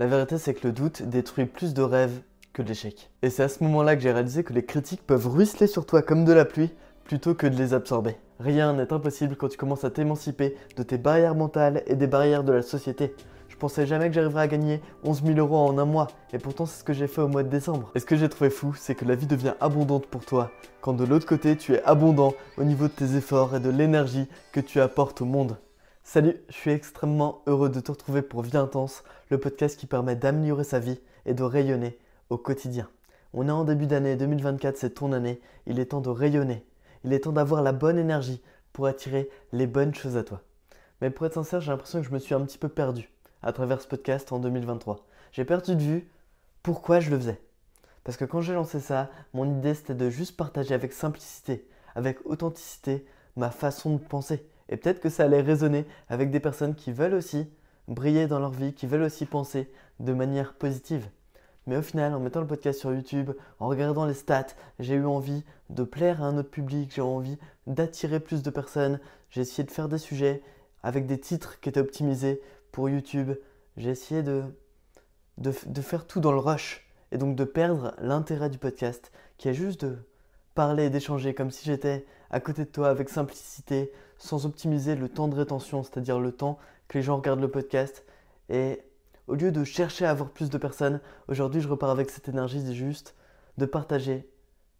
La vérité, c'est que le doute détruit plus de rêves que l'échec. Et c'est à ce moment-là que j'ai réalisé que les critiques peuvent ruisseler sur toi comme de la pluie plutôt que de les absorber. Rien n'est impossible quand tu commences à t'émanciper de tes barrières mentales et des barrières de la société. Je pensais jamais que j'arriverais à gagner 11 000 euros en un mois, et pourtant c'est ce que j'ai fait au mois de décembre. Et ce que j'ai trouvé fou, c'est que la vie devient abondante pour toi, quand de l'autre côté tu es abondant au niveau de tes efforts et de l'énergie que tu apportes au monde. Salut, je suis extrêmement heureux de te retrouver pour Vie Intense, le podcast qui permet d'améliorer sa vie et de rayonner au quotidien. On est en début d'année 2024, c'est ton année, il est temps de rayonner, il est temps d'avoir la bonne énergie pour attirer les bonnes choses à toi. Mais pour être sincère, j'ai l'impression que je me suis un petit peu perdu à travers ce podcast en 2023. J'ai perdu de vue pourquoi je le faisais. Parce que quand j'ai lancé ça, mon idée c'était de juste partager avec simplicité, avec authenticité, ma façon de penser. Et peut-être que ça allait résonner avec des personnes qui veulent aussi briller dans leur vie, qui veulent aussi penser de manière positive. Mais au final, en mettant le podcast sur YouTube, en regardant les stats, j'ai eu envie de plaire à un autre public, j'ai eu envie d'attirer plus de personnes, j'ai essayé de faire des sujets avec des titres qui étaient optimisés pour YouTube. J'ai essayé de, de, faire tout dans le rush et donc de perdre l'intérêt du podcast qui est juste de parler et d'échanger comme si j'étais à côté de toi avec simplicité, sans optimiser le temps de rétention, c'est-à-dire le temps que les gens regardent le podcast. Et au lieu de chercher à avoir plus de personnes, aujourd'hui je repars avec cette énergie juste de partager,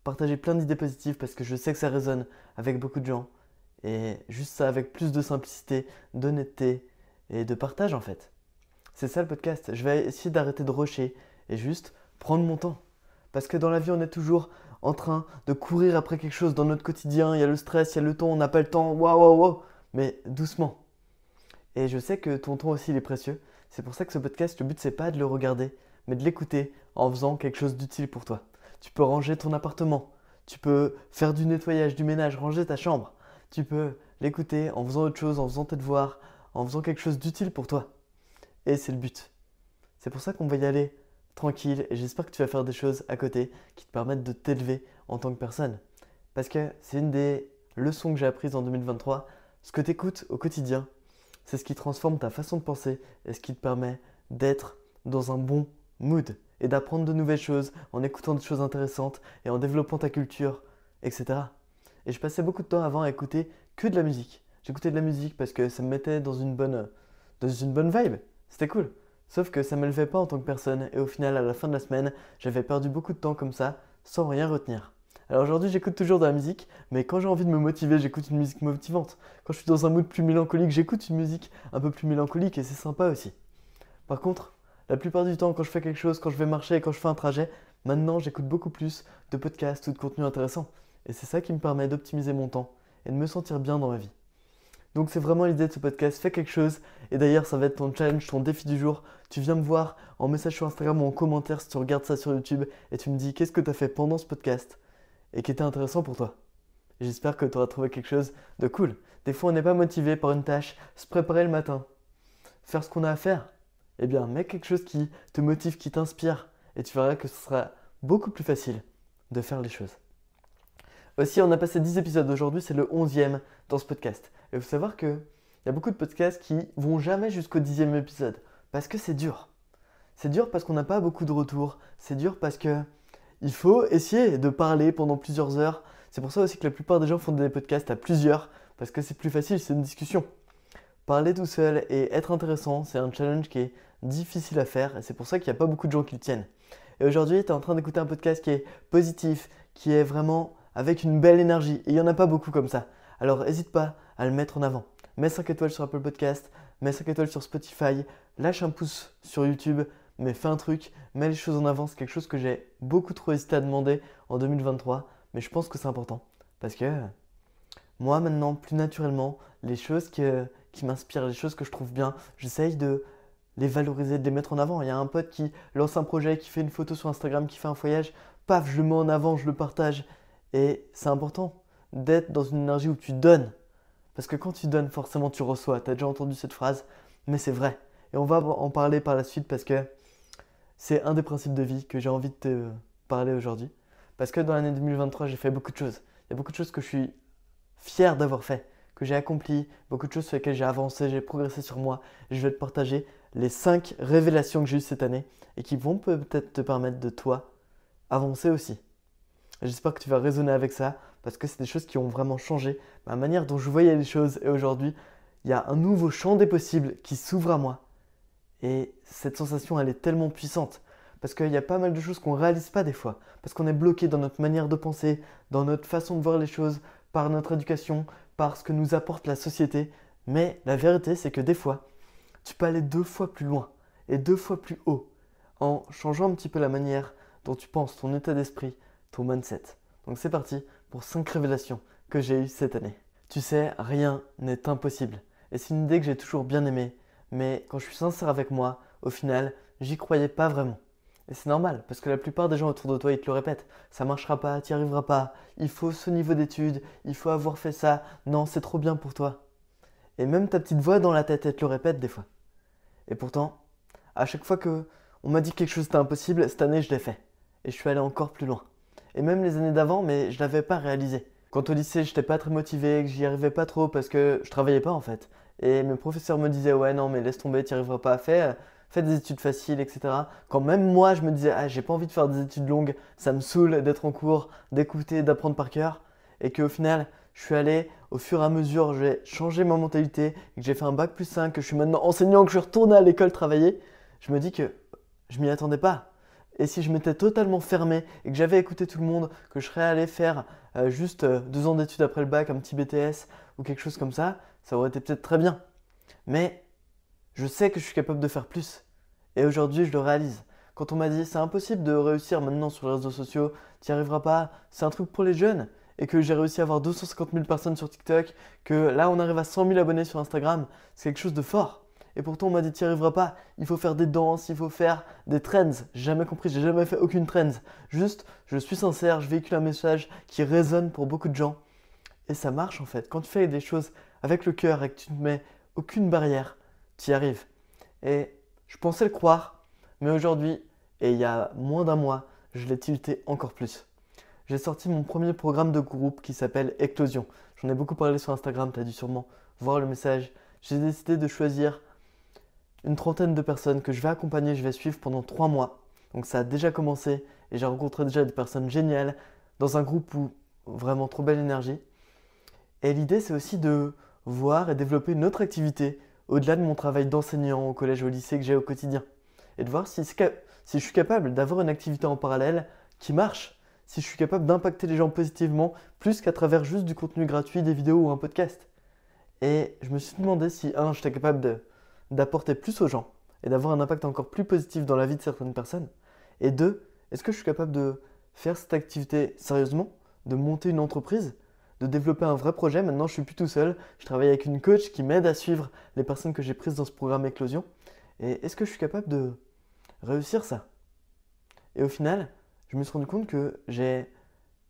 partager plein d'idées positives parce que je sais que ça résonne avec beaucoup de gens. Et juste ça avec plus de simplicité, d'honnêteté et de partage en fait. C'est ça le podcast. Je vais essayer d'arrêter de rusher et juste prendre mon temps. Parce que dans la vie, on est toujours en train de courir après quelque chose dans notre quotidien. Il y a le stress, il y a le temps, on n'a pas le temps. Waouh, waouh, waouh. Mais doucement. Et je sais que ton temps aussi, il est précieux. C'est pour ça que ce podcast, le but, c'est pas de le regarder, mais de l'écouter en faisant quelque chose d'utile pour toi. Tu peux ranger ton appartement. Tu peux faire du nettoyage, du ménage, ranger ta chambre. Tu peux l'écouter en faisant autre chose, en faisant tes devoirs, en faisant quelque chose d'utile pour toi. Et c'est le but. C'est pour ça qu'on va y aller tranquille et j'espère que tu vas faire des choses à côté qui te permettent de t'élever en tant que personne. Parce que c'est une des leçons que j'ai apprises en 2023. Ce que tu écoutes au quotidien, c'est ce qui transforme ta façon de penser et ce qui te permet d'être dans un bon mood et d'apprendre de nouvelles choses en écoutant des choses intéressantes et en développant ta culture, etc. Et je passais beaucoup de temps avant à écouter que de la musique. J'écoutais de la musique parce que ça me mettait dans une bonne, dans une bonne vibe. C'était cool. Sauf que ça ne m'élevait pas en tant que personne et au final, à la fin de la semaine, j'avais perdu beaucoup de temps comme ça, sans rien retenir. Alors aujourd'hui, j'écoute toujours de la musique, mais quand j'ai envie de me motiver, j'écoute une musique motivante. Quand je suis dans un mood plus mélancolique, j'écoute une musique un peu plus mélancolique et c'est sympa aussi. Par contre, la plupart du temps, quand je fais quelque chose, quand je vais marcher, quand je fais un trajet, maintenant j'écoute beaucoup plus de podcasts ou de contenu intéressant. Et c'est ça qui me permet d'optimiser mon temps et de me sentir bien dans ma vie. Donc c'est vraiment l'idée de ce podcast, fais quelque chose. Et d'ailleurs, ça va être ton challenge, ton défi du jour. Tu viens me voir en message sur Instagram ou en commentaire si tu regardes ça sur YouTube et tu me dis qu'est-ce que tu as fait pendant ce podcast et qui était intéressant pour toi. J'espère que tu auras trouvé quelque chose de cool. Des fois, on n'est pas motivé par une tâche, se préparer le matin, faire ce qu'on a à faire. Eh bien, mets quelque chose qui te motive, qui t'inspire et tu verras que ce sera beaucoup plus facile de faire les choses. Aussi, on a passé 10 épisodes aujourd'hui, c'est le 11e dans ce podcast. Et il faut savoir qu'il y a beaucoup de podcasts qui vont jamais jusqu'au 10e épisode. Parce que c'est dur. C'est dur parce qu'on n'a pas beaucoup de retours. C'est dur parce que il faut essayer de parler pendant plusieurs heures. C'est pour ça aussi que la plupart des gens font des podcasts à plusieurs. Parce que c'est plus facile, c'est une discussion. Parler tout seul et être intéressant, c'est un challenge qui est difficile à faire. Et c'est pour ça qu'il n'y a pas beaucoup de gens qui le tiennent. Et aujourd'hui, tu es en train d'écouter un podcast qui est positif, qui est vraiment avec une belle énergie. Et il n'y en a pas beaucoup comme ça. Alors n'hésite pas à le mettre en avant. Mets 5 étoiles sur Apple Podcast, mets 5 étoiles sur Spotify, lâche un pouce sur YouTube, mais fais un truc, mets les choses en avant. C'est quelque chose que j'ai beaucoup trop hésité à demander en 2023, mais je pense que c'est important. Parce que moi maintenant, plus naturellement, les choses qui, m'inspirent, les choses que je trouve bien, j'essaye de les valoriser, de les mettre en avant. Il y a un pote qui lance un projet, qui fait une photo sur Instagram, qui fait un voyage, paf, je le mets en avant, je le partage. Et c'est important d'être dans une énergie où tu donnes. Parce que quand tu donnes, forcément tu reçois. Tu as déjà entendu cette phrase, mais c'est vrai. Et on va en parler par la suite parce que c'est un des principes de vie que j'ai envie de te parler aujourd'hui. Parce que dans l'année 2023, j'ai fait beaucoup de choses. Il y a beaucoup de choses que je suis fier d'avoir fait, que j'ai accompli, beaucoup de choses sur lesquelles j'ai avancé, j'ai progressé sur moi. Je vais te partager les 5 révélations que j'ai eues cette année et qui vont peut-être te permettre de toi avancer aussi. J'espère que tu vas raisonner avec ça parce que c'est des choses qui ont vraiment changé ma manière dont je voyais les choses et aujourd'hui, il y a un nouveau champ des possibles qui s'ouvre à moi. Et cette sensation, elle est tellement puissante parce qu'il y a pas mal de choses qu'on ne réalise pas des fois, parce qu'on est bloqué dans notre manière de penser, dans notre façon de voir les choses, par notre éducation, par ce que nous apporte la société. Mais la vérité, c'est que des fois, tu peux aller deux fois plus loin et deux fois plus haut en changeant un petit peu la manière dont tu penses, ton état d'esprit, ton mindset. Donc c'est parti pour 5 révélations que j'ai eues cette année. Tu sais, rien n'est impossible. Et c'est une idée que j'ai toujours bien aimée. Mais quand je suis sincère avec moi, au final, j'y croyais pas vraiment. Et c'est normal, parce que la plupart des gens autour de toi, ils te le répètent. Ça marchera pas, tu n'y arriveras pas, il faut ce niveau d'études, il faut avoir fait ça, non, c'est trop bien pour toi. Et même ta petite voix dans la tête, elle te le répète des fois. Et pourtant, à chaque fois que on m'a dit que quelque chose était impossible, cette année, je l'ai fait. Et je suis allé encore plus loin. Et même les années d'avant, mais je l'avais pas réalisé. Quand au lycée, je n'étais pas très motivé, que j'y arrivais pas trop parce que je travaillais pas en fait. Et mes professeurs me disaient, ouais, non, mais laisse tomber, tu n'y arriveras pas à faire fais des études faciles, etc. Quand même moi, je me disais, ah, j'ai pas envie de faire des études longues, ça me saoule d'être en cours, d'écouter, d'apprendre par cœur. Et qu'au final, je suis allé, au fur et à mesure, j'ai changé ma mentalité, que j'ai fait un bac plus 5, que je suis maintenant enseignant, que je suis retourné à l'école travailler. Je me dis que je m'y attendais pas. Et si je m'étais totalement fermé et que j'avais écouté tout le monde, que je serais allé faire euh, juste euh, deux ans d'études après le bac, un petit BTS ou quelque chose comme ça, ça aurait été peut-être très bien. Mais je sais que je suis capable de faire plus. Et aujourd'hui, je le réalise. Quand on m'a dit c'est impossible de réussir maintenant sur les réseaux sociaux, tu n'y arriveras pas, c'est un truc pour les jeunes, et que j'ai réussi à avoir 250 000 personnes sur TikTok, que là on arrive à 100 000 abonnés sur Instagram, c'est quelque chose de fort. Et pourtant on m'a dit tu n'y arriveras pas, il faut faire des danses, il faut faire des trends. J'ai jamais compris, j'ai jamais fait aucune trend. Juste, je suis sincère, je véhicule un message qui résonne pour beaucoup de gens. Et ça marche en fait. Quand tu fais des choses avec le cœur et que tu ne mets aucune barrière, tu y arrives. Et je pensais le croire, mais aujourd'hui, et il y a moins d'un mois, je l'ai tilté encore plus. J'ai sorti mon premier programme de groupe qui s'appelle Eclosion. J'en ai beaucoup parlé sur Instagram, tu as dû sûrement voir le message. J'ai décidé de choisir une trentaine de personnes que je vais accompagner, je vais suivre pendant trois mois. Donc ça a déjà commencé et j'ai rencontré déjà des personnes géniales dans un groupe où vraiment trop belle énergie. Et l'idée c'est aussi de voir et développer une autre activité au-delà de mon travail d'enseignant au collège ou au lycée que j'ai au quotidien. Et de voir si, si je suis capable d'avoir une activité en parallèle qui marche, si je suis capable d'impacter les gens positivement plus qu'à travers juste du contenu gratuit, des vidéos ou un podcast. Et je me suis demandé si, un, j'étais capable d'apporter plus aux gens et d'avoir un impact encore plus positif dans la vie de certaines personnes. Et deux, est-ce que je suis capable de faire cette activité sérieusement, de monter une entreprise de développer un vrai projet? Maintenant, je suis plus tout seul. Je travaille avec une coach qui m'aide à suivre les personnes que j'ai prises dans ce programme Éclosion. Et est-ce que je suis capable de réussir ça? Et au final, je me suis rendu compte que j'ai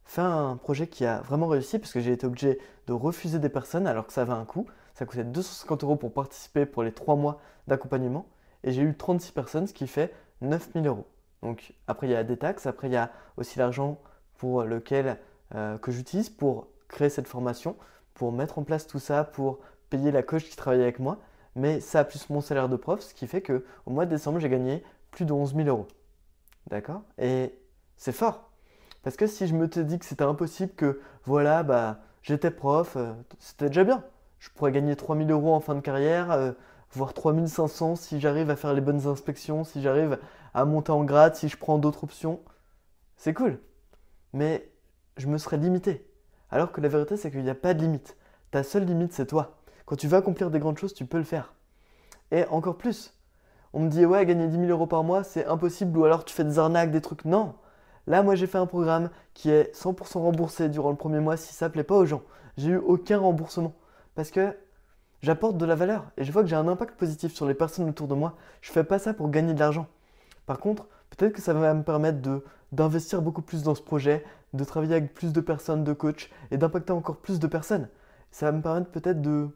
fait un projet qui a vraiment réussi parce que j'ai été obligé de refuser des personnes alors que ça avait un coût. Ça coûtait 250 euros pour participer pour les 3 mois d'accompagnement. Et j'ai eu 36 personnes, ce qui fait 9000 euros. Donc après, il y a des taxes. Après, il y a aussi l'argent pour lequel euh, que j'utilise pour créer cette formation, pour mettre en place tout ça, pour payer la coach qui travaille avec moi. Mais ça plus mon salaire de prof, ce qui fait que au mois de décembre, j'ai gagné plus de 11 000 euros. D'accord? Et c'est fort. Parce que si je me dis que c'était impossible, que voilà, bah, j'étais prof, euh, c'était déjà bien. Je pourrais gagner 3 000 euros en fin de carrière, euh, voire 3 500 si j'arrive à faire les bonnes inspections, si j'arrive à monter en grade, si je prends d'autres options. C'est cool. Mais je me serais limité. Alors que la vérité, c'est qu'il n'y a pas de limite. Ta seule limite, c'est toi. Quand tu veux accomplir des grandes choses, tu peux le faire. Et encore plus. On me dit, ouais, gagner 10 000 euros par mois, c'est impossible, ou alors tu fais des arnaques, des trucs. Non. Là, moi, j'ai fait un programme qui est 100% remboursé durant le premier mois si ça plaît pas aux gens. J'ai eu aucun remboursement. Parce que j'apporte de la valeur et je vois que j'ai un impact positif sur les personnes autour de moi. Je fais pas ça pour gagner de l'argent. Par contre, peut-être que ça va me permettre de d'investir beaucoup plus dans ce projet, de travailler avec plus de personnes, de coachs et d'impacter encore plus de personnes. Ça va me permettre peut-être de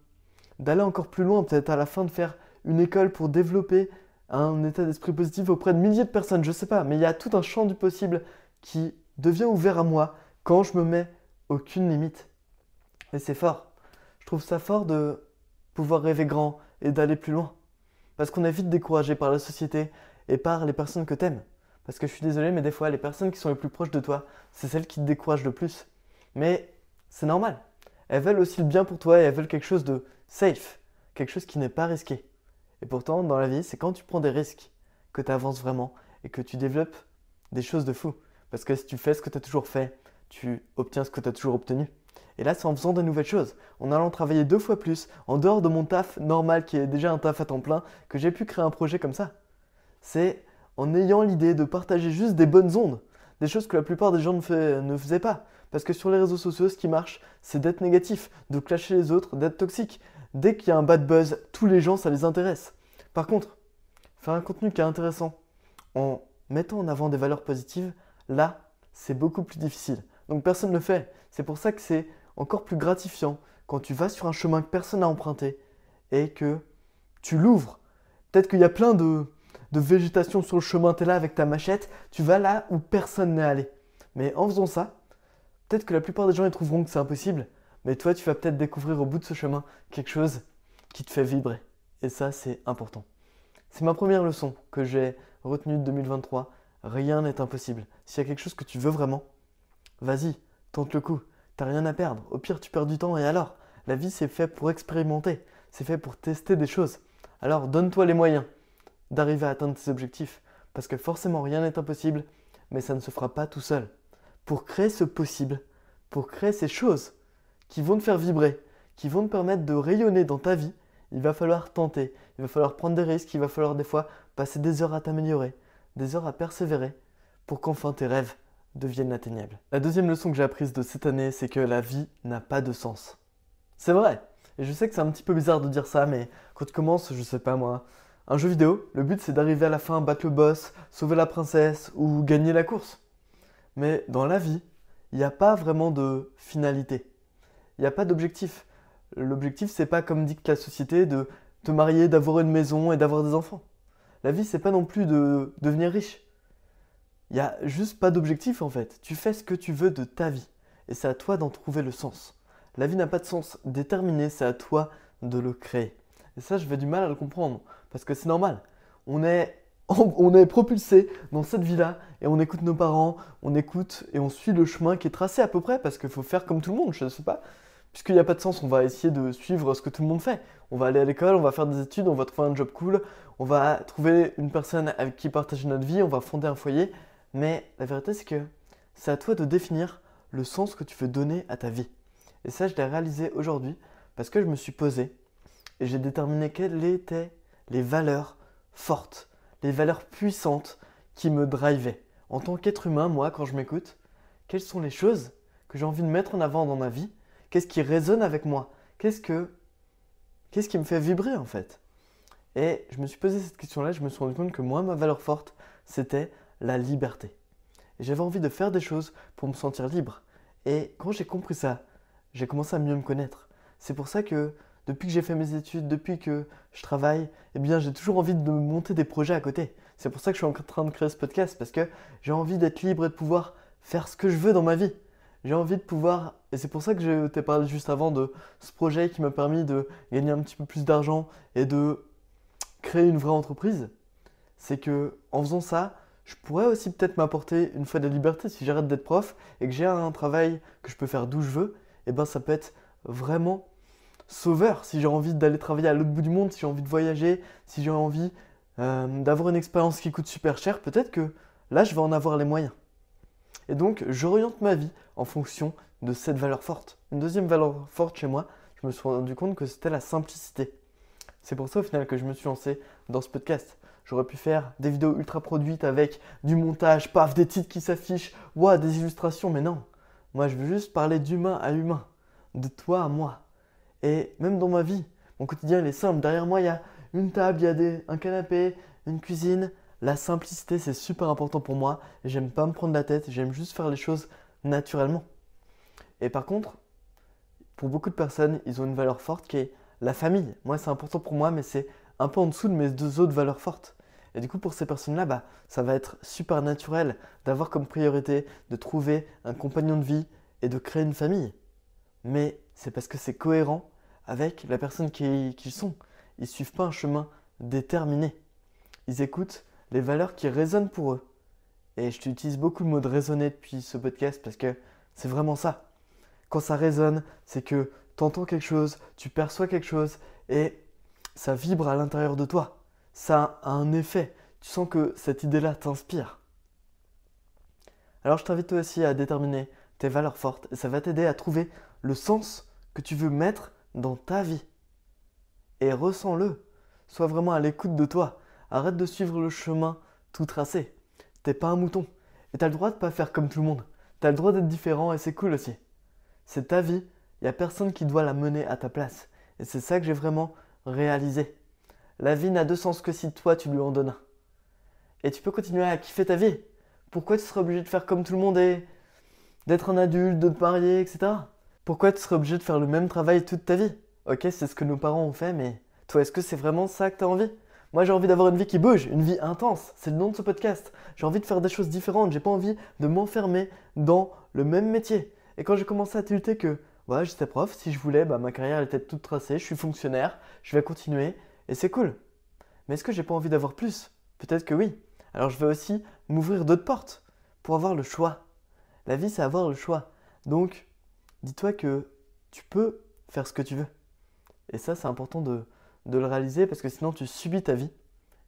d'aller encore plus loin, peut-être à la fin de faire une école pour développer un état d'esprit positif auprès de milliers de personnes, je sais pas, mais il y a tout un champ du possible qui devient ouvert à moi quand je me mets aucune limite. Et c'est fort. Je trouve ça fort de pouvoir rêver grand et d'aller plus loin. Parce qu'on est vite découragé par la société et par les personnes que t'aimes. Parce que je suis désolé, mais des fois, les personnes qui sont les plus proches de toi, c'est celles qui te découragent le plus. Mais c'est normal. Elles veulent aussi le bien pour toi et elles veulent quelque chose de safe, quelque chose qui n'est pas risqué. Et pourtant, dans la vie, c'est quand tu prends des risques que tu avances vraiment et que tu développes des choses de fou. Parce que si tu fais ce que tu as toujours fait, tu obtiens ce que tu as toujours obtenu. Et là, c'est en faisant de nouvelles choses, en allant travailler deux fois plus, en dehors de mon taf normal qui est déjà un taf à temps plein, que j'ai pu créer un projet comme ça. C'est en ayant l'idée de partager juste des bonnes ondes, des choses que la plupart des gens ne, faisaient pas. Parce que sur les réseaux sociaux, ce qui marche, c'est d'être négatif, de clasher les autres, d'être toxique. Dès qu'il y a un bad buzz, tous les gens, ça les intéresse. Par contre, faire un contenu qui est intéressant en mettant en avant des valeurs positives, là, c'est beaucoup plus difficile. Donc personne ne le fait. C'est pour ça que c'est encore plus gratifiant quand tu vas sur un chemin que personne n'a emprunté et que tu l'ouvres. Peut-être qu'il y a plein de, végétation sur le chemin, tu es là avec ta machette, tu vas là où personne n'est allé. Mais en faisant ça, peut-être que la plupart des gens ils trouveront que c'est impossible, mais toi tu vas peut-être découvrir au bout de ce chemin quelque chose qui te fait vibrer. Et ça c'est important. C'est ma première leçon que j'ai retenue de 2023. Rien n'est impossible. S'il y a quelque chose que tu veux vraiment, vas-y, tente le coup. T'as rien à perdre. Au pire, tu perds du temps et alors? La vie, c'est fait pour expérimenter. C'est fait pour tester des choses. Alors, donne-toi les moyens d'arriver à atteindre tes objectifs. Parce que forcément, rien n'est impossible, mais ça ne se fera pas tout seul. Pour créer ce possible, pour créer ces choses qui vont te faire vibrer, qui vont te permettre de rayonner dans ta vie, il va falloir tenter, il va falloir prendre des risques, il va falloir des fois passer des heures à t'améliorer, des heures à persévérer, pour qu'enfin tes rêves deviennent atteignables. La deuxième leçon que j'ai apprise de cette année, c'est que la vie n'a pas de sens. C'est vrai, et je sais que c'est un petit peu bizarre de dire ça, mais quand tu commences, je sais pas moi, un jeu vidéo, le but c'est d'arriver à la fin, battre le boss, sauver la princesse ou gagner la course. Mais dans la vie, il n'y a pas vraiment de finalité. Il n'y a pas d'objectif. L'objectif, c'est pas comme dicte la société de te marier, d'avoir une maison et d'avoir des enfants. La vie, c'est pas non plus de devenir riche. Il n'y a juste pas d'objectif en fait. Tu fais ce que tu veux de ta vie. Et c'est à toi d'en trouver le sens. La vie n'a pas de sens déterminé, c'est à toi de le créer. Et ça, je vais du mal à le comprendre. Parce que c'est normal. On est, on est propulsé dans cette vie-là et on écoute nos parents, on écoute et on suit le chemin qui est tracé à peu près parce qu'il faut faire comme tout le monde, je ne sais pas. Puisqu'il n'y a pas de sens, on va essayer de suivre ce que tout le monde fait. On va aller à l'école, on va faire des études, on va trouver un job cool, on va trouver une personne avec qui partager notre vie, on va fonder un foyer. Mais la vérité, c'est que c'est à toi de définir le sens que tu veux donner à ta vie. Et ça, je l'ai réalisé aujourd'hui parce que je me suis posé et j'ai déterminé quelles étaient les valeurs fortes, les valeurs puissantes qui me drivaient. En tant qu'être humain, moi, quand je m'écoute, quelles sont les choses que j'ai envie de mettre en avant dans ma vie? Qu'est-ce qui résonne avec moi? Qu'est-ce que qu'est-ce qui me fait vibrer en fait? Et je me suis posé cette question-là, je me suis rendu compte que moi, ma valeur forte, c'était la liberté. J'avais envie de faire des choses pour me sentir libre. Et quand j'ai compris ça, j'ai commencé à mieux me connaître. C'est pour ça que depuis que j'ai fait mes études, depuis que je travaille, eh bien j'ai toujours envie de monter des projets à côté. C'est pour ça que je suis en train de créer ce podcast, parce que j'ai envie d'être libre et de pouvoir faire ce que je veux dans ma vie. J'ai envie de pouvoir, et c'est pour ça que je t'ai parlé juste avant de ce projet qui m'a permis de gagner un petit peu plus d'argent et de créer une vraie entreprise. C'est que en faisant ça, je pourrais aussi peut-être m'apporter une fois de liberté si j'arrête d'être prof et que j'ai un travail que je peux faire d'où je veux. Et eh ben ça peut être vraiment sauveur, si j'ai envie d'aller travailler à l'autre bout du monde, si j'ai envie de voyager, si j'ai envie euh, d'avoir une expérience qui coûte super cher, peut-être que là, je vais en avoir les moyens. Et donc, j'oriente ma vie en fonction de cette valeur forte. Une deuxième valeur forte chez moi, je me suis rendu compte que c'était la simplicité. C'est pour ça au final que je me suis lancé dans ce podcast. J'aurais pu faire des vidéos ultra produites avec du montage, paf, des titres qui s'affichent, ouah, des illustrations, mais non. Moi, je veux juste parler d'humain à humain, de toi à moi, et même dans ma vie, mon quotidien il est simple. Derrière moi, il y a une table, il y a des, un canapé, une cuisine. La simplicité, c'est super important pour moi. J'aime pas me prendre la tête, j'aime juste faire les choses naturellement. Et par contre, pour beaucoup de personnes, ils ont une valeur forte qui est la famille. Moi, c'est important pour moi, mais c'est un peu en dessous de mes deux autres valeurs fortes. Et du coup, pour ces personnes-là, bah, ça va être super naturel d'avoir comme priorité de trouver un compagnon de vie et de créer une famille. Mais c'est parce que c'est cohérent avec la personne qu'ils sont. Ils suivent pas un chemin déterminés. Ils écoutent les valeurs qui résonnent pour eux. Et je t'utilise beaucoup le mot de raisonner depuis ce podcast parce que c'est vraiment ça. Quand ça résonne, c'est que tu entends quelque chose, tu perçois quelque chose et ça vibre à l'intérieur de toi. Ça a un effet. Tu sens que cette idée-là t'inspire. Alors je t'invite aussi à déterminer tes valeurs fortes et ça va t'aider à trouver le sens que tu veux mettre dans ta vie. Et ressens-le. Sois vraiment à l'écoute de toi. Arrête de suivre le chemin tout tracé. T'es pas un mouton. Et t'as le droit de pas faire comme tout le monde. T'as le droit d'être différent et c'est cool aussi. C'est ta vie. Il n'y a personne qui doit la mener à ta place. Et c'est ça que j'ai vraiment réalisé. La vie n'a de sens que si toi tu lui en donnes un. Et tu peux continuer à kiffer ta vie. Pourquoi tu serais obligé de faire comme tout le monde et d'être un adulte, de te marier, etc. Pourquoi tu serais obligé de faire le même travail toute ta vie? Ok, c'est ce que nos parents ont fait, mais toi, est-ce que c'est vraiment ça que tu as envie? Moi, j'ai envie d'avoir une vie qui bouge, une vie intense. C'est le nom de ce podcast. J'ai envie de faire des choses différentes. J'ai pas envie de m'enfermer dans le même métier. Et quand j'ai commencé à tilter que, voilà, j'étais prof, si je voulais, bah, ma carrière était toute tracée, je suis fonctionnaire, je vais continuer, et c'est cool. Mais est-ce que j'ai pas envie d'avoir plus? Peut-être que oui. Alors je vais aussi m'ouvrir d'autres portes pour avoir le choix. La vie, c'est avoir le choix. Donc, dis-toi que tu peux faire ce que tu veux. Et ça, c'est important de, le réaliser parce que sinon, tu subis ta vie.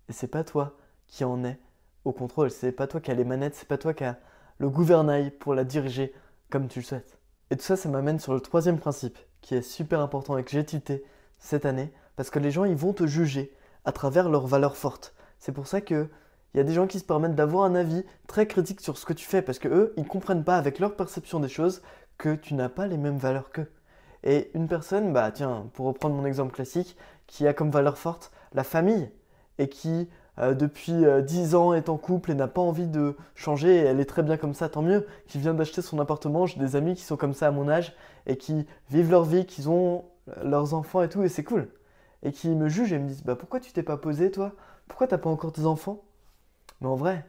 Et c'est pas toi qui en est au contrôle. C'est pas toi qui as les manettes. C'est pas toi qui as le gouvernail pour la diriger comme tu le souhaites. Et tout ça, ça m'amène sur le troisième principe qui est super important et que j'ai tilté cette année parce que les gens, ils vont te juger à travers leurs valeurs fortes. C'est pour ça que il y a des gens qui se permettent d'avoir un avis très critique sur ce que tu fais parce que eux, ils comprennent pas avec leur perception des choses que tu n'as pas les mêmes valeurs qu'eux. Et une personne, bah tiens, pour reprendre mon exemple classique, qui a comme valeur forte la famille et qui euh, depuis 10 euh, ans est en couple et n'a pas envie de changer elle est très bien comme ça, tant mieux, qui vient d'acheter son appartement, j'ai des amis qui sont comme ça à mon âge et qui vivent leur vie, qui ont leurs enfants et tout et c'est cool. Et qui me jugent et me disent bah pourquoi tu t'es pas posé toi? Pourquoi t'as pas encore tes enfants? Mais en vrai,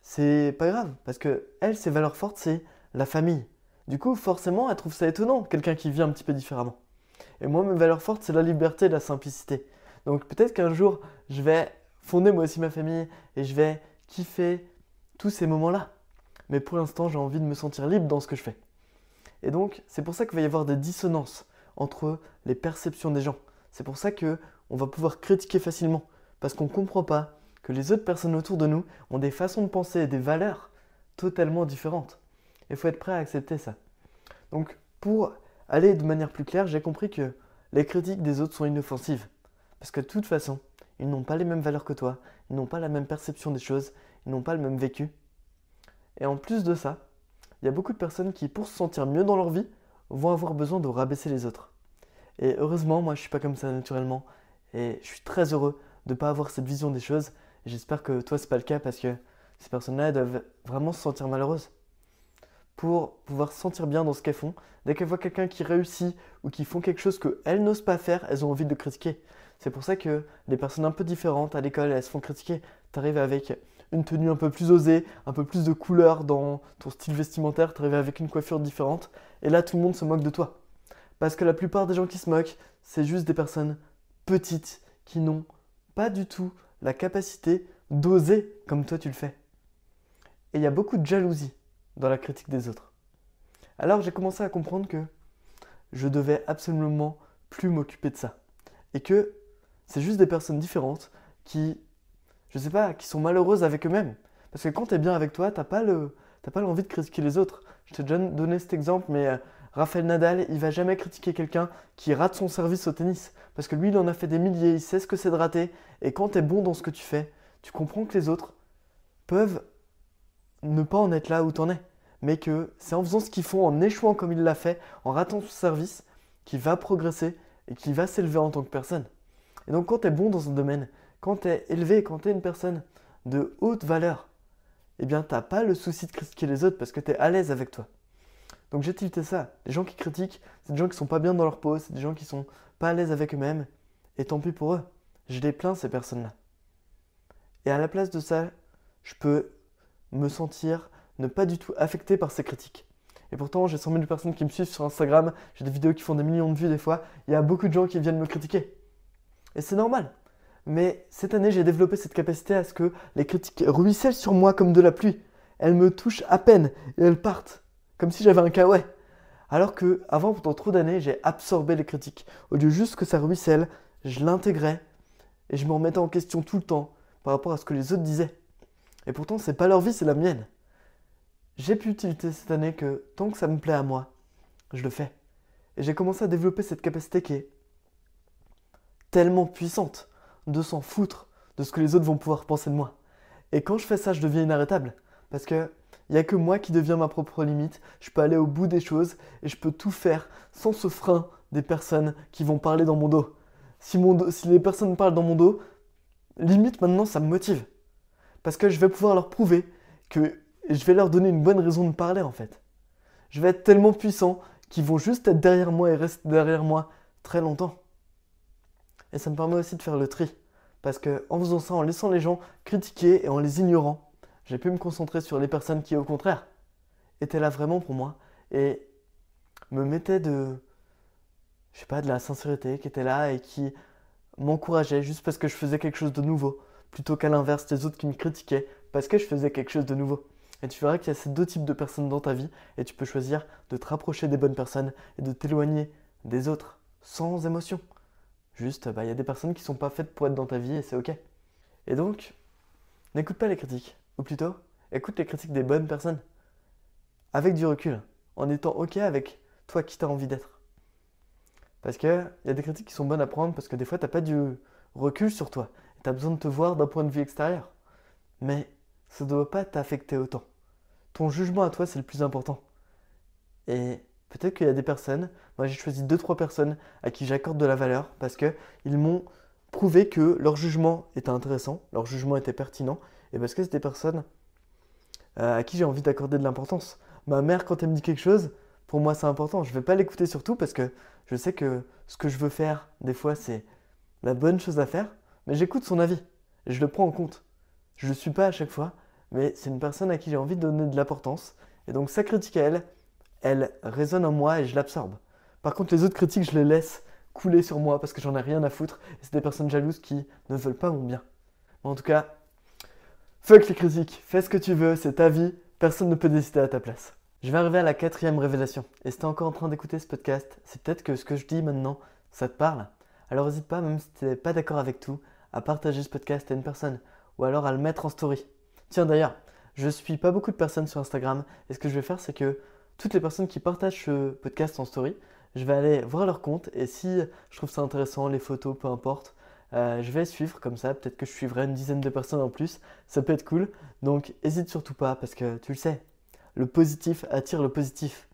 c'est pas grave, parce que elle, ses valeurs fortes, c'est la famille. Du coup, forcément, elle trouve ça étonnant, quelqu'un qui vit un petit peu différemment. Et moi, mes valeurs fortes, c'est la liberté et la simplicité. Donc peut-être qu'un jour, je vais fonder moi aussi ma famille et je vais kiffer tous ces moments-là. Mais pour l'instant, j'ai envie de me sentir libre dans ce que je fais. Et donc, c'est pour ça qu'il va y avoir des dissonances entre les perceptions des gens. C'est pour ça que on va pouvoir critiquer facilement parce qu'on ne comprend pas que les autres personnes autour de nous ont des façons de penser et des valeurs totalement différentes. Il faut être prêt à accepter ça. Donc, pour aller de manière plus claire, j'ai compris que les critiques des autres sont inoffensives. Parce que de toute façon, ils n'ont pas les mêmes valeurs que toi, ils n'ont pas la même perception des choses, ils n'ont pas le même vécu. Et en plus de ça, il y a beaucoup de personnes qui, pour se sentir mieux dans leur vie, vont avoir besoin de rabaisser les autres. Et heureusement, moi je suis pas comme ça naturellement. Et je suis très heureux de ne pas avoir cette vision des choses J'espère que toi, c'est pas le cas parce que ces personnes-là doivent vraiment se sentir malheureuses. Pour pouvoir se sentir bien dans ce qu'elles font, dès qu'elles voient quelqu'un qui réussit ou qui font quelque chose qu'elles n'osent pas faire, elles ont envie de le critiquer. C'est pour ça que les personnes un peu différentes à l'école, elles se font critiquer. Tu arrives avec une tenue un peu plus osée, un peu plus de couleur dans ton style vestimentaire, tu arrives avec une coiffure différente, et là tout le monde se moque de toi. Parce que la plupart des gens qui se moquent, c'est juste des personnes petites qui n'ont pas du tout la capacité d'oser comme toi tu le fais. Et il y a beaucoup de jalousie dans la critique des autres. Alors j'ai commencé à comprendre que je devais absolument plus m'occuper de ça. Et que c'est juste des personnes différentes qui, je sais pas, qui sont malheureuses avec eux-mêmes. Parce que quand tu es bien avec toi, t'as pas pas l'envie de critiquer les autres. Je t'ai déjà donné cet exemple, mais euh, Raphaël Nadal, il va jamais critiquer quelqu'un qui rate son service au tennis. Parce que lui, il en a fait des milliers, il sait ce que c'est de rater. Et quand tu es bon dans ce que tu fais, tu comprends que les autres peuvent ne pas en être là où tu en es. Mais que c'est en faisant ce qu'ils font, en échouant comme il l'a fait, en ratant son service, qu'il va progresser et qu'il va s'élever en tant que personne. Et donc quand tu es bon dans un domaine, quand tu es élevé, quand tu es une personne de haute valeur, eh bien tu n'as pas le souci de critiquer les autres parce que tu es à l'aise avec toi. Donc j'ai tilté ça. Les gens qui critiquent, c'est des gens qui sont pas bien dans leur peau, c'est des gens qui sont pas à l'aise avec eux-mêmes. Et tant pis pour eux. Je les plains, ces personnes-là. Et à la place de ça, je peux me sentir ne pas du tout affecté par ces critiques. Et pourtant, j'ai 100 000 personnes qui me suivent sur Instagram, j'ai des vidéos qui font des millions de vues des fois, il y a beaucoup de gens qui viennent me critiquer. Et c'est normal. Mais cette année, j'ai développé cette capacité à ce que les critiques ruissellent sur moi comme de la pluie. Elles me touchent à peine et elles partent, comme si j'avais un kawaii. Alors que avant, pendant trop d'années, j'ai absorbé les critiques. Au lieu juste que ça ruisselle, je l'intégrais et je me remettais en question tout le temps par rapport à ce que les autres disaient. Et pourtant, c'est pas leur vie, c'est la mienne. J'ai pu utiliser cette année que tant que ça me plaît à moi, je le fais. Et j'ai commencé à développer cette capacité qui est tellement puissante de s'en foutre de ce que les autres vont pouvoir penser de moi. Et quand je fais ça, je deviens inarrêtable. Parce que il n'y a que moi qui deviens ma propre limite. Je peux aller au bout des choses et je peux tout faire sans ce frein des personnes qui vont parler dans mon dos. Si, les personnes parlent dans mon dos, limite maintenant ça me motive. Parce que je vais pouvoir leur prouver que je vais leur donner une bonne raison de parler en fait. Je vais être tellement puissant qu'ils vont juste être derrière moi et rester derrière moi très longtemps. Et ça me permet aussi de faire le tri. Parce que en faisant ça, en laissant les gens critiquer et en les ignorant, j'ai pu me concentrer sur les personnes qui, au contraire, étaient là vraiment pour moi et me mettaient de, je sais pas, de la sincérité, qui étaient là et qui m'encourageaient juste parce que je faisais quelque chose de nouveau, plutôt qu'à l'inverse des autres qui me critiquaient parce que je faisais quelque chose de nouveau. Et tu verras qu'il y a ces deux types de personnes dans ta vie et tu peux choisir de te rapprocher des bonnes personnes et de t'éloigner des autres sans émotion. Juste, bah, il y a des personnes qui sont pas faites pour être dans ta vie et c'est ok. Et donc, n'écoute pas les critiques. Ou plutôt, écoute les critiques des bonnes personnes. Avec du recul. En étant ok avec toi qui t'as envie d'être. Parce qu'il y a des critiques qui sont bonnes à prendre parce que des fois, tu n'as pas du recul sur toi. Tu as besoin de te voir d'un point de vue extérieur. Mais ça ne doit pas t'affecter autant. Ton jugement à toi, c'est le plus important. Et peut-être qu'il y a des personnes, moi j'ai choisi 2-3 personnes à qui j'accorde de la valeur parce qu'ils m'ont prouvé que leur jugement était intéressant, leur jugement était pertinent, et parce que c'est des personnes euh, à qui j'ai envie d'accorder de l'importance. Ma mère, quand elle me dit quelque chose, pour moi c'est important. Je ne vais pas l'écouter surtout parce que je sais que ce que je veux faire, des fois, c'est la bonne chose à faire, mais j'écoute son avis et je le prends en compte. Je ne le suis pas à chaque fois, mais c'est une personne à qui j'ai envie de donner de l'importance. Et donc sa critique à elle, elle résonne en moi et je l'absorbe. Par contre, les autres critiques, je les laisse couler sur moi parce que j'en ai rien à foutre. C'est des personnes jalouses qui ne veulent pas mon bien. en tout cas, fuck les critiques, fais ce que tu veux, c'est ta vie, personne ne peut décider à ta place. Je vais arriver à la quatrième révélation. Et si tu es encore en train d'écouter ce podcast, c'est peut-être que ce que je dis maintenant, ça te parle. Alors n'hésite pas, même si tu n'es pas d'accord avec tout, à partager ce podcast à une personne ou alors à le mettre en story. Tiens d'ailleurs, je suis pas beaucoup de personnes sur Instagram et ce que je vais faire c'est que toutes les personnes qui partagent ce podcast en story, je vais aller voir leur compte et si je trouve ça intéressant, les photos, peu importe, euh, je vais suivre comme ça. Peut-être que je suivrai une dizaine de personnes en plus. Ça peut être cool. Donc hésite surtout pas parce que tu le sais, le positif attire le positif.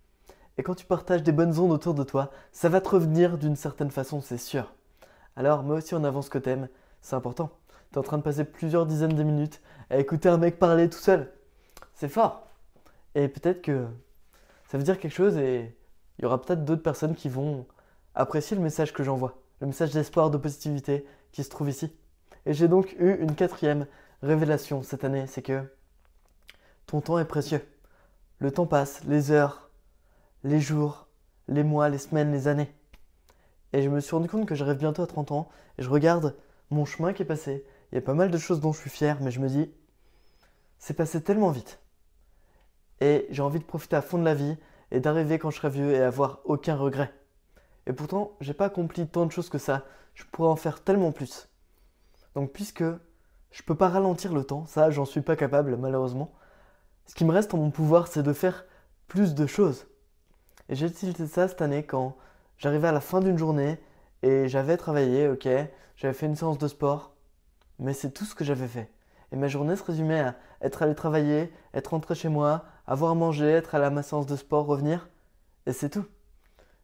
Et quand tu partages des bonnes ondes autour de toi, ça va te revenir d'une certaine façon, c'est sûr. Alors, moi aussi, on avance que t'aimes, c'est important. Tu es en train de passer plusieurs dizaines de minutes à écouter un mec parler tout seul. C'est fort. Et peut-être que ça veut dire quelque chose et il y aura peut-être d'autres personnes qui vont apprécier le message que j'envoie, le message d'espoir, de positivité qui se trouve ici. Et j'ai donc eu une quatrième révélation cette année, c'est que ton temps est précieux. Le temps passe, les heures, les jours, les mois, les semaines, les années. Et je me suis rendu compte que j'arrive bientôt à 30 ans et je regarde mon chemin qui est passé. Il y a pas mal de choses dont je suis fier, mais je me dis, c'est passé tellement vite. Et j'ai envie de profiter à fond de la vie et d'arriver quand je serai vieux et avoir aucun regret. Et pourtant, j'ai pas accompli tant de choses que ça. Je pourrais en faire tellement plus. Donc, puisque je peux pas ralentir le temps, ça, j'en suis pas capable, malheureusement. Ce qui me reste en mon pouvoir, c'est de faire plus de choses. Et j'ai utilisé ça cette année quand j'arrivais à la fin d'une journée et j'avais travaillé, ok, j'avais fait une séance de sport, mais c'est tout ce que j'avais fait. Et ma journée se résumait à être allé travailler, être rentré chez moi, avoir mangé, être à ma séance de sport, revenir, et c'est tout.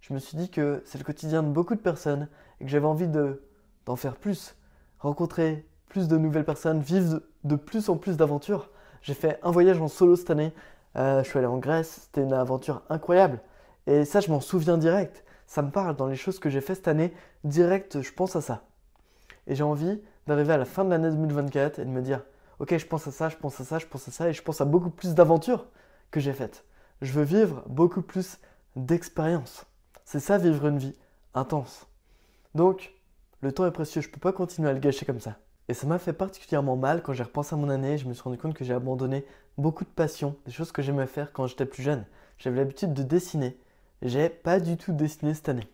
Je me suis dit que c'est le quotidien de beaucoup de personnes et que j'avais envie d'en faire plus, rencontrer plus de nouvelles personnes, vivre de plus en plus d'aventures. J'ai fait un voyage en solo cette année. Euh, je suis allé en Grèce, c'était une aventure incroyable. Et ça, je m'en souviens direct. Ça me parle dans les choses que j'ai fait cette année. Direct, je pense à ça. Et j'ai envie d'arriver à la fin de l'année 2024 et de me dire Ok, je pense à ça, je pense à ça, je pense à ça, et je pense à beaucoup plus d'aventures que j'ai faites. Je veux vivre beaucoup plus d'expériences. C'est ça, vivre une vie intense. Donc, Le temps est précieux, je peux pas continuer à le gâcher comme ça. Et ça m'a fait particulièrement mal quand j'ai repensé à mon année, je me suis rendu compte que j'ai abandonné beaucoup de passions, des choses que j'aimais faire quand j'étais plus jeune. J'avais l'habitude de dessiner, j'ai pas du tout dessiné cette année.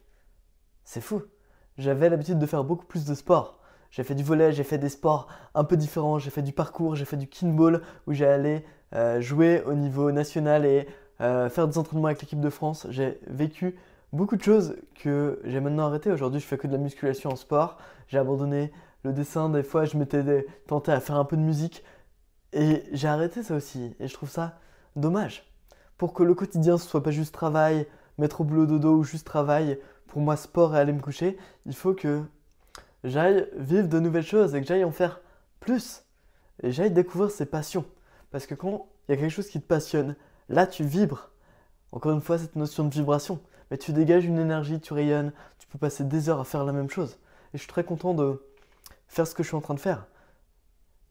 C'est fou. J'avais l'habitude de faire beaucoup plus de sport. J'ai fait du volet, j'ai fait des sports un peu différents, j'ai fait du parcours, j'ai fait du kinball où j'ai allé jouer au niveau national et euh, faire des entraînements avec l'équipe de France. J'ai vécu beaucoup de choses que j'ai maintenant arrêté. Aujourd'hui, je fais que de la musculation en sport. J'ai abandonné le dessin. Des fois, je m'étais tenté à faire un peu de musique. Et j'ai arrêté ça aussi. Et je trouve ça dommage. Pour que le quotidien ne soit pas juste travail, mettre au boulot dodo ou juste travail, pour moi sport et aller me coucher, il faut que j'aille vivre de nouvelles choses et que j'aille en faire plus. Et j'aille découvrir ses passions. Parce que quand il y a quelque chose qui te passionne, là tu vibres. Encore une fois, cette notion de vibration. Mais tu dégages une énergie, tu rayonnes, tu peux passer des heures à faire la même chose. Et je suis très content de faire ce que je suis en train de faire.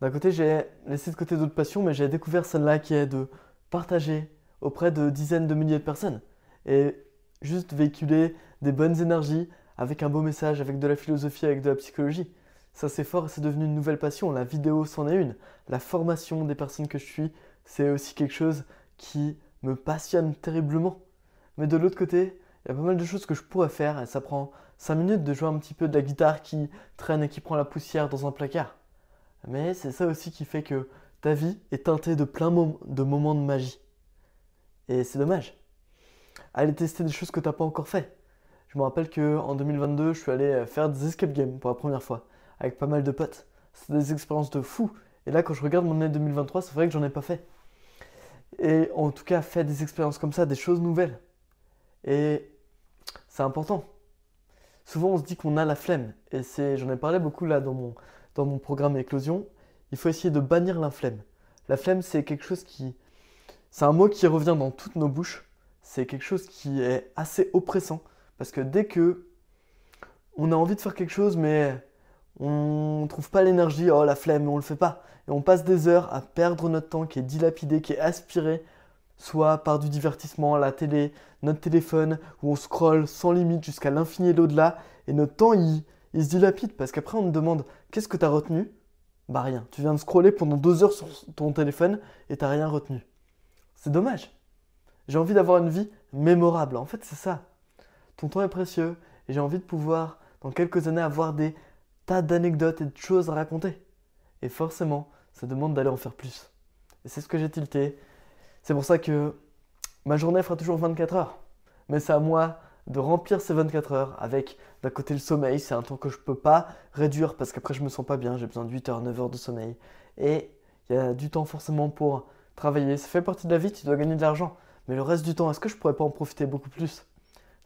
D'un côté, j'ai laissé de côté d'autres passions, mais j'ai découvert celle-là qui est de partager auprès de dizaines de milliers de personnes. Et juste véhiculer des bonnes énergies avec un beau message, avec de la philosophie, avec de la psychologie. Ça c'est fort c'est devenu une nouvelle passion. La vidéo c'en est une. La formation des personnes que je suis, c'est aussi quelque chose qui me passionne terriblement. Mais de l'autre côté, il y a pas mal de choses que je pourrais faire et ça prend 5 minutes de jouer un petit peu de la guitare qui traîne et qui prend la poussière dans un placard. Mais c'est ça aussi qui fait que ta vie est teintée de plein de moments de magie. Et c'est dommage aller tester des choses que tu n'as pas encore fait. Je me rappelle qu'en 2022, je suis allé euh, faire des escape games pour la première fois, avec pas mal de potes. C'était des expériences de fou. Et là, quand je regarde mon année 2023, c'est vrai que j'en ai pas fait. Et en tout cas, faire des expériences comme ça, des choses nouvelles. Et c'est important. Souvent, on se dit qu'on a la flemme. Et c'est, j'en ai parlé beaucoup là dans mon, dans mon programme Éclosion. Il faut essayer de bannir la flemme. La flemme, c'est quelque chose qui. C'est un mot qui revient dans toutes nos bouches c'est quelque chose qui est assez oppressant. Parce que dès que on a envie de faire quelque chose, mais on trouve pas l'énergie, oh la flemme, on le fait pas. Et on passe des heures à perdre notre temps qui est dilapidé, qui est aspiré, soit par du divertissement, la télé, notre téléphone, où on scrolle sans limite jusqu'à l'infini et l'au-delà. Et notre temps, il, il se dilapide parce qu'après, on nous demande qu'est-ce que tu as retenu? Bah rien. Tu viens de scroller pendant deux heures sur ton téléphone et tu n'as rien retenu. C'est dommage. J'ai envie d'avoir une vie mémorable. En fait, c'est ça. Ton temps est précieux et j'ai envie de pouvoir, dans quelques années, avoir des d'anecdotes et de choses à raconter. Et forcément, ça demande d'aller en faire plus. Et c'est ce que j'ai tilté. C'est pour ça que ma journée fera toujours 24 heures. Mais c'est à moi de remplir ces 24 heures avec d'un côté le sommeil, c'est un temps que je peux pas réduire parce qu'après je me sens pas bien, j'ai besoin de 8 heures, 9 heures de sommeil. Et il y a du temps forcément pour travailler. Ça fait partie de la vie, tu dois gagner de l'argent. Mais le reste du temps, est-ce que je pourrais pas en profiter beaucoup plus?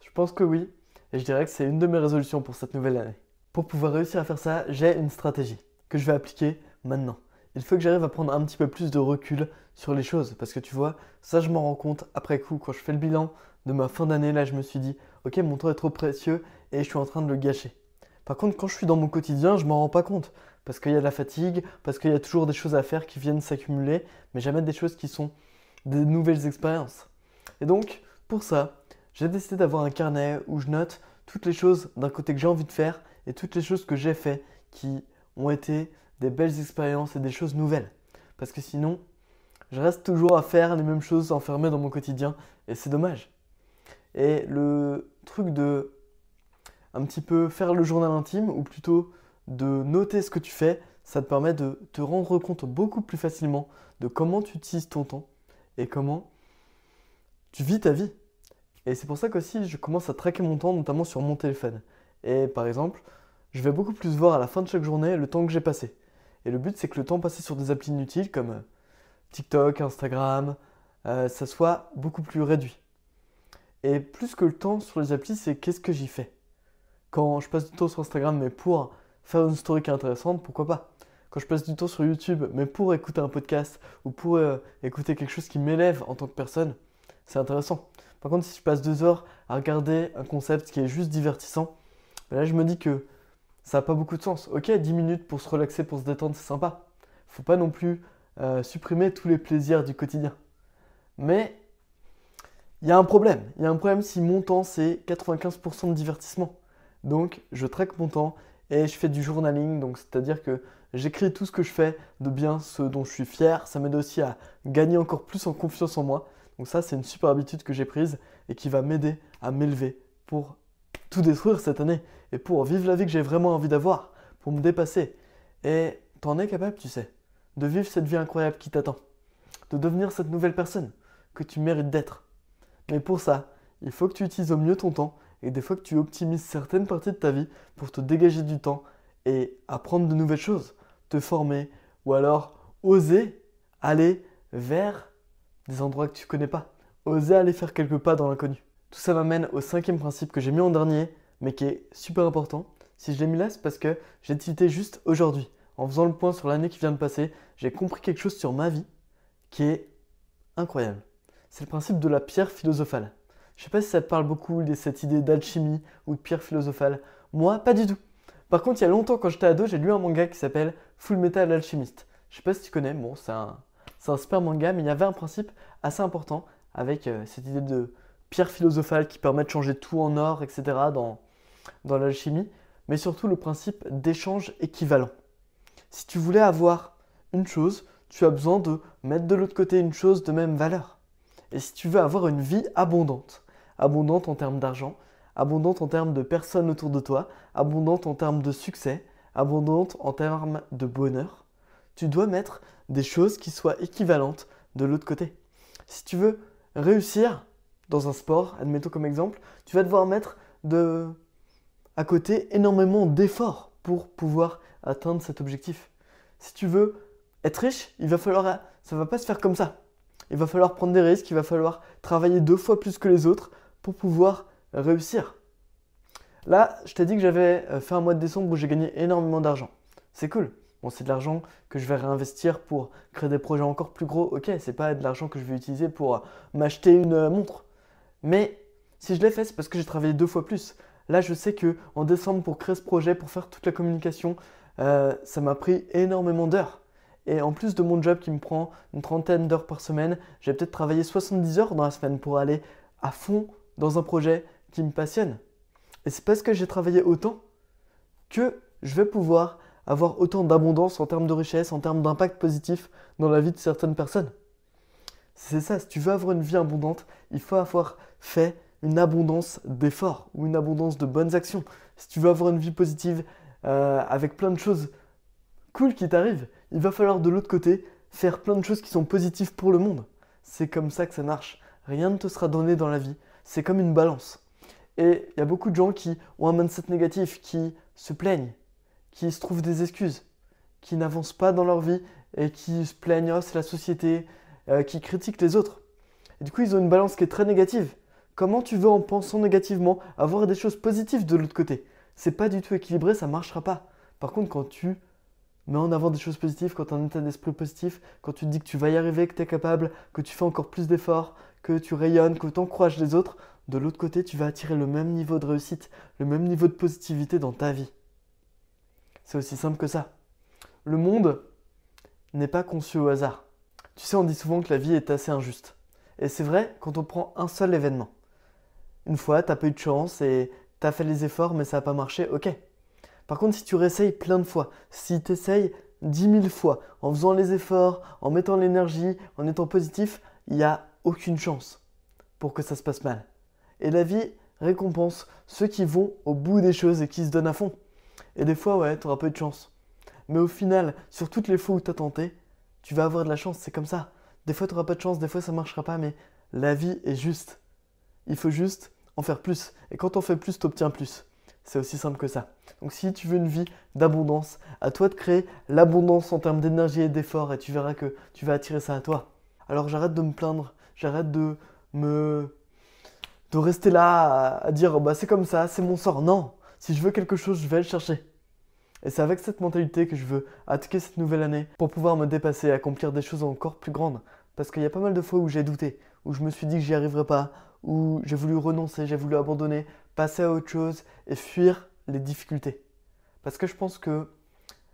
Je pense que oui. Et je dirais que c'est une de mes résolutions pour cette nouvelle année. Pour pouvoir réussir à faire ça, j'ai une stratégie que je vais appliquer maintenant. Il faut que j'arrive à prendre un petit peu plus de recul sur les choses. Parce que tu vois, ça je m'en rends compte après coup. Quand je fais le bilan de ma fin d'année, là je me suis dit, ok, mon temps est trop précieux et je suis en train de le gâcher. Par contre, quand je suis dans mon quotidien, je m'en rends pas compte. Parce qu'il y a de la fatigue, parce qu'il y a toujours des choses à faire qui viennent s'accumuler, mais jamais des choses qui sont des nouvelles expériences. Et donc, pour ça, j'ai décidé d'avoir un carnet où je note toutes les choses d'un côté que j'ai envie de faire et toutes les choses que j'ai fait qui ont été des belles expériences et des choses nouvelles. Parce que sinon, je reste toujours à faire les mêmes choses enfermées dans mon quotidien et c'est dommage. Et le truc de un petit peu faire le journal intime ou plutôt de noter ce que tu fais, ça te permet de te rendre compte beaucoup plus facilement de comment tu utilises ton temps et comment tu vis ta vie. Et c'est pour ça qu'aussi je commence à traquer mon temps, notamment sur mon téléphone. Et par exemple, je vais beaucoup plus voir à la fin de chaque journée le temps que j'ai passé. Et le but, c'est que le temps passé sur des applis inutiles comme euh, TikTok, Instagram, euh, ça soit beaucoup plus réduit. Et plus que le temps sur les applis, c'est qu'est-ce que j'y fais. Quand je passe du temps sur Instagram, mais pour faire une story qui est intéressante, pourquoi pas quand je passe du temps sur YouTube, mais pour écouter un podcast ou pour euh, écouter quelque chose qui m'élève en tant que personne, c'est intéressant. Par contre, si je passe deux heures à regarder un concept qui est juste divertissant, là je me dis que ça n'a pas beaucoup de sens. Ok, 10 minutes pour se relaxer, pour se détendre, c'est sympa. Faut pas non plus euh, supprimer tous les plaisirs du quotidien. Mais il y a un problème. Il y a un problème si mon temps c'est 95% de divertissement. Donc je traque mon temps Et je fais du journaling, donc c'est-à-dire que j'écris tout ce que je fais de bien, ce dont je suis fier. Ça m'aide aussi à gagner encore plus en confiance en moi. Donc ça, c'est une super habitude que j'ai prise et qui va m'aider à m'élever pour tout détruire cette année et pour vivre la vie que j'ai vraiment envie d'avoir, pour me dépasser. Et t'en es capable, tu sais, de vivre cette vie incroyable qui t'attend, de devenir cette nouvelle personne que tu mérites d'être. Mais pour ça, il faut que tu utilises au mieux ton temps et des fois que tu optimises certaines parties de ta vie pour te dégager du temps et apprendre de nouvelles choses, te former ou alors oser aller vers des endroits que tu connais pas, oser aller faire quelques pas dans l'inconnu. Tout ça m'amène au cinquième principe que j'ai mis en dernier, mais qui est super important. Si je l'ai mis là, c'est parce que j'ai tilté juste aujourd'hui. En faisant le point sur l'année qui vient de passer, j'ai compris quelque chose sur ma vie qui est incroyable. C'est le principe de la pierre philosophale. Je sais pas si ça te parle beaucoup de cette idée d'alchimie ou de pierre philosophale. Moi, pas du tout. Par contre, il y a longtemps, quand j'étais ado, j'ai lu un manga qui s'appelle Full Metal Alchemist. Je sais pas si tu connais, bon, c'est un, un super manga, mais il y avait un principe assez important avec euh, cette idée de pierre philosophale qui permet de changer tout en or, etc. dans l'alchimie, mais surtout le principe d'échange équivalent. Si tu voulais avoir une chose, tu as besoin de mettre de l'autre côté une chose de même valeur. Et si tu veux avoir une vie abondante, abondante en termes d'argent, abondante en termes de personnes autour de toi, abondante en termes de succès, abondante en termes de bonheur, tu dois mettre des choses qui soient équivalentes de l'autre côté. Si tu veux réussir dans un sport, admettons comme exemple, tu vas devoir mettre de à côté énormément d'efforts pour pouvoir atteindre cet objectif. Si tu veux être riche, il va falloir ça va pas se faire comme ça. Il va falloir prendre des risques, il va falloir travailler deux fois plus que les autres pour pouvoir réussir. Là, je t'ai dit que j'avais euh, fait un mois de décembre où j'ai gagné énormément d'argent. C'est cool. Bon, c'est de l'argent que je vais réinvestir pour créer des projets encore plus gros. Ok, c'est pas de l'argent que je vais utiliser pour euh, m'acheter une euh, montre. Mais si je l'ai fait, c'est parce que j'ai travaillé deux fois plus. Là, je sais que en décembre, pour créer ce projet, pour faire toute la communication, ça m'a pris énormément d'heures. Et en plus de mon job qui me prend une trentaine d'heures par semaine, j'ai peut-être travaillé 70 heures dans la semaine pour aller à fond dans un projet qui me passionne. Et c'est parce que j'ai travaillé autant que je vais pouvoir avoir autant d'abondance en termes de richesse, en termes d'impact positif dans la vie de certaines personnes. C'est ça, si tu veux avoir une vie abondante, il faut avoir fait une abondance d'efforts ou une abondance de bonnes actions. Si tu veux avoir une vie positive euh, avec plein de choses cool qui t'arrivent, il va falloir de l'autre côté faire plein de choses qui sont positives pour le monde. C'est comme ça que ça marche. Rien ne te sera donné dans la vie. C'est comme une balance. Et il y a beaucoup de gens qui ont un mindset négatif, qui se plaignent, qui se trouvent des excuses, qui n'avancent pas dans leur vie et qui se plaignent, oh, la société, euh, qui critiquent les autres. Et du coup, ils ont une balance qui est très négative. Comment tu veux, en pensant négativement, avoir des choses positives de l'autre côté? C'est pas du tout équilibré, ça marchera pas. Par contre, quand tu mets en avant des choses positives, quand tu as un état d'esprit positif, quand tu te dis que tu vas y arriver, que tu es capable, que tu fais encore plus d'efforts, que tu rayonnes, que tu encourages les autres, de l'autre côté, tu vas attirer le même niveau de réussite, le même niveau de positivité dans ta vie. C'est aussi simple que ça. Le monde n'est pas conçu au hasard. Tu sais, on dit souvent que la vie est assez injuste. Et c'est vrai quand on prend un seul événement. Une fois, t'as pas eu de chance et t'as fait les efforts mais ça n'a pas marché, ok. Par contre, si tu réessayes plein de fois, si tu essayes dix mille fois, en faisant les efforts, en mettant l'énergie, en étant positif, il n'y a aucune chance pour que ça se passe mal. Et la vie récompense ceux qui vont au bout des choses et qui se donnent à fond. Et des fois, ouais, tu auras pas eu de chance. Mais au final, sur toutes les fois où tu as tenté, tu vas avoir de la chance, c'est comme ça. Des fois, tu n'auras pas de chance, des fois, ça ne marchera pas, mais la vie est juste. Il faut juste en faire plus. Et quand on fait plus, tu obtiens plus. C'est aussi simple que ça. Donc si tu veux une vie d'abondance, à toi de créer l'abondance en termes d'énergie et d'effort et tu verras que tu vas attirer ça à toi. Alors j'arrête de me plaindre, j'arrête de me de rester là à, dire bah c'est comme ça, c'est mon sort. Non, si je veux quelque chose, je vais le chercher. Et c'est avec cette mentalité que je veux attaquer cette nouvelle année pour pouvoir me dépasser, accomplir des choses encore plus grandes. Parce qu'il y a pas mal de fois où j'ai douté, où je me suis dit que j'y arriverais pas, où j'ai voulu renoncer, j'ai voulu abandonner, passer à autre chose et fuir les difficultés. Parce que je pense que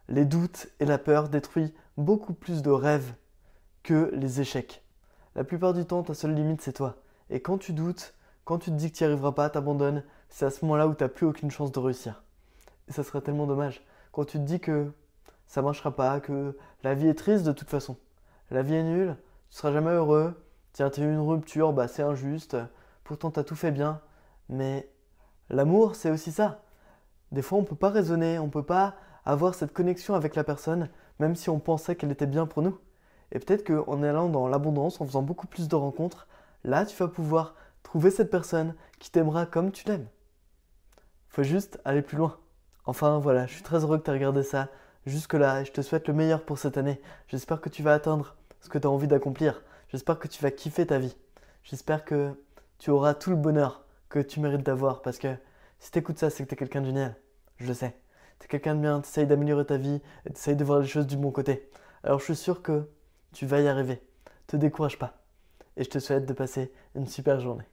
les doutes et la peur détruisent beaucoup plus de rêves que les échecs. La plupart du temps, ta seule limite, c'est toi. Et quand tu doutes, quand tu te dis que tu n'y arriveras pas, t'abandonnes, c'est à ce moment-là où tu n'as plus aucune chance de réussir. Et ça serait tellement dommage. Quand tu te dis que ça marchera pas, que la vie est triste de toute façon. La vie est nulle, tu seras jamais heureux. Tiens, t'as eu une rupture, bah c'est injuste. Pourtant, t'as tout fait bien. Mais l'amour, c'est aussi ça. Des fois, on peut pas raisonner, on peut pas avoir cette connexion avec la personne, même si on pensait qu'elle était bien pour nous. Et peut-être qu'en allant dans l'abondance, en faisant beaucoup plus de rencontres, là, tu vas pouvoir trouver cette personne qui t'aimera comme tu l'aimes. Faut juste aller plus loin. Enfin voilà, je suis très heureux que tu aies regardé ça jusque-là et je te souhaite le meilleur pour cette année. J'espère que tu vas atteindre ce que tu as envie d'accomplir. J'espère que tu vas kiffer ta vie. J'espère que tu auras tout le bonheur que tu mérites d'avoir parce que si tu écoutes ça, c'est que tu es quelqu'un de génial. Je le sais. Tu es quelqu'un de bien, tu essayes d'améliorer ta vie et tu essayes de voir les choses du bon côté. Alors je suis sûr que tu vas y arriver. Te décourage pas. Et je te souhaite de passer une super journée.